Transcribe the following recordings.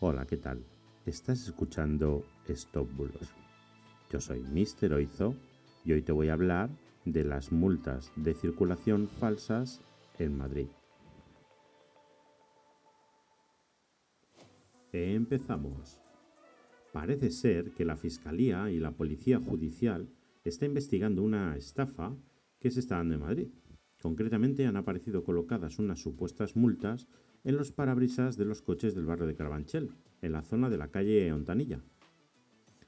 Hola, ¿qué tal? Estás escuchando Stop Bulos. Yo soy Mr. Oizo y hoy te voy a hablar de las multas de circulación falsas en Madrid. Empezamos. Parece ser que la Fiscalía y la Policía Judicial está investigando una estafa que se está dando en Madrid. Concretamente han aparecido colocadas unas supuestas multas en los parabrisas de los coches del barrio de Carabanchel, en la zona de la calle Ontanilla.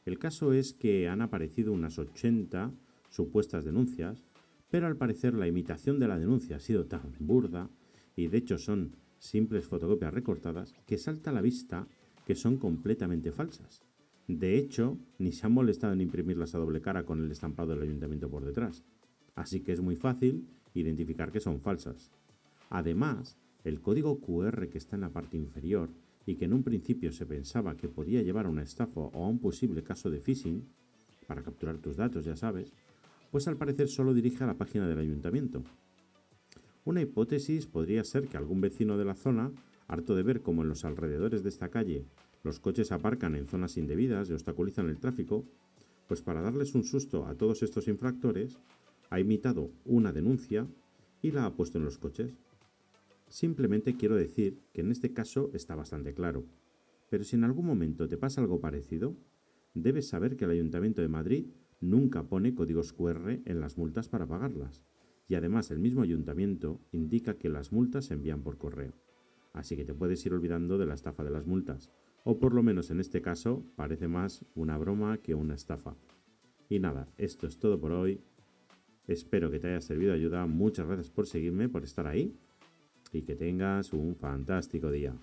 El caso es que han aparecido unas 80 supuestas denuncias, pero al parecer la imitación de la denuncia ha sido tan burda, y de hecho son simples fotocopias recortadas, que salta a la vista que son completamente falsas. De hecho, ni se han molestado en imprimirlas a doble cara con el estampado del ayuntamiento por detrás. Así que es muy fácil identificar que son falsas. Además, el código QR que está en la parte inferior y que en un principio se pensaba que podía llevar a una estafa o a un posible caso de phishing, para capturar tus datos, ya sabes, pues al parecer solo dirige a la página del ayuntamiento. Una hipótesis podría ser que algún vecino de la zona, harto de ver cómo en los alrededores de esta calle los coches aparcan en zonas indebidas y obstaculizan el tráfico, pues para darles un susto a todos estos infractores, ha imitado una denuncia y la ha puesto en los coches. Simplemente quiero decir que en este caso está bastante claro. Pero si en algún momento te pasa algo parecido, debes saber que el Ayuntamiento de Madrid nunca pone códigos QR en las multas para pagarlas. Y además el mismo ayuntamiento indica que las multas se envían por correo. Así que te puedes ir olvidando de la estafa de las multas. O por lo menos en este caso parece más una broma que una estafa. Y nada, esto es todo por hoy. Espero que te haya servido de ayuda. Muchas gracias por seguirme, por estar ahí. Y que tengas un fantástico día.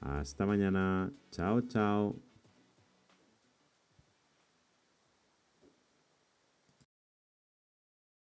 Hasta mañana. Chao, chao.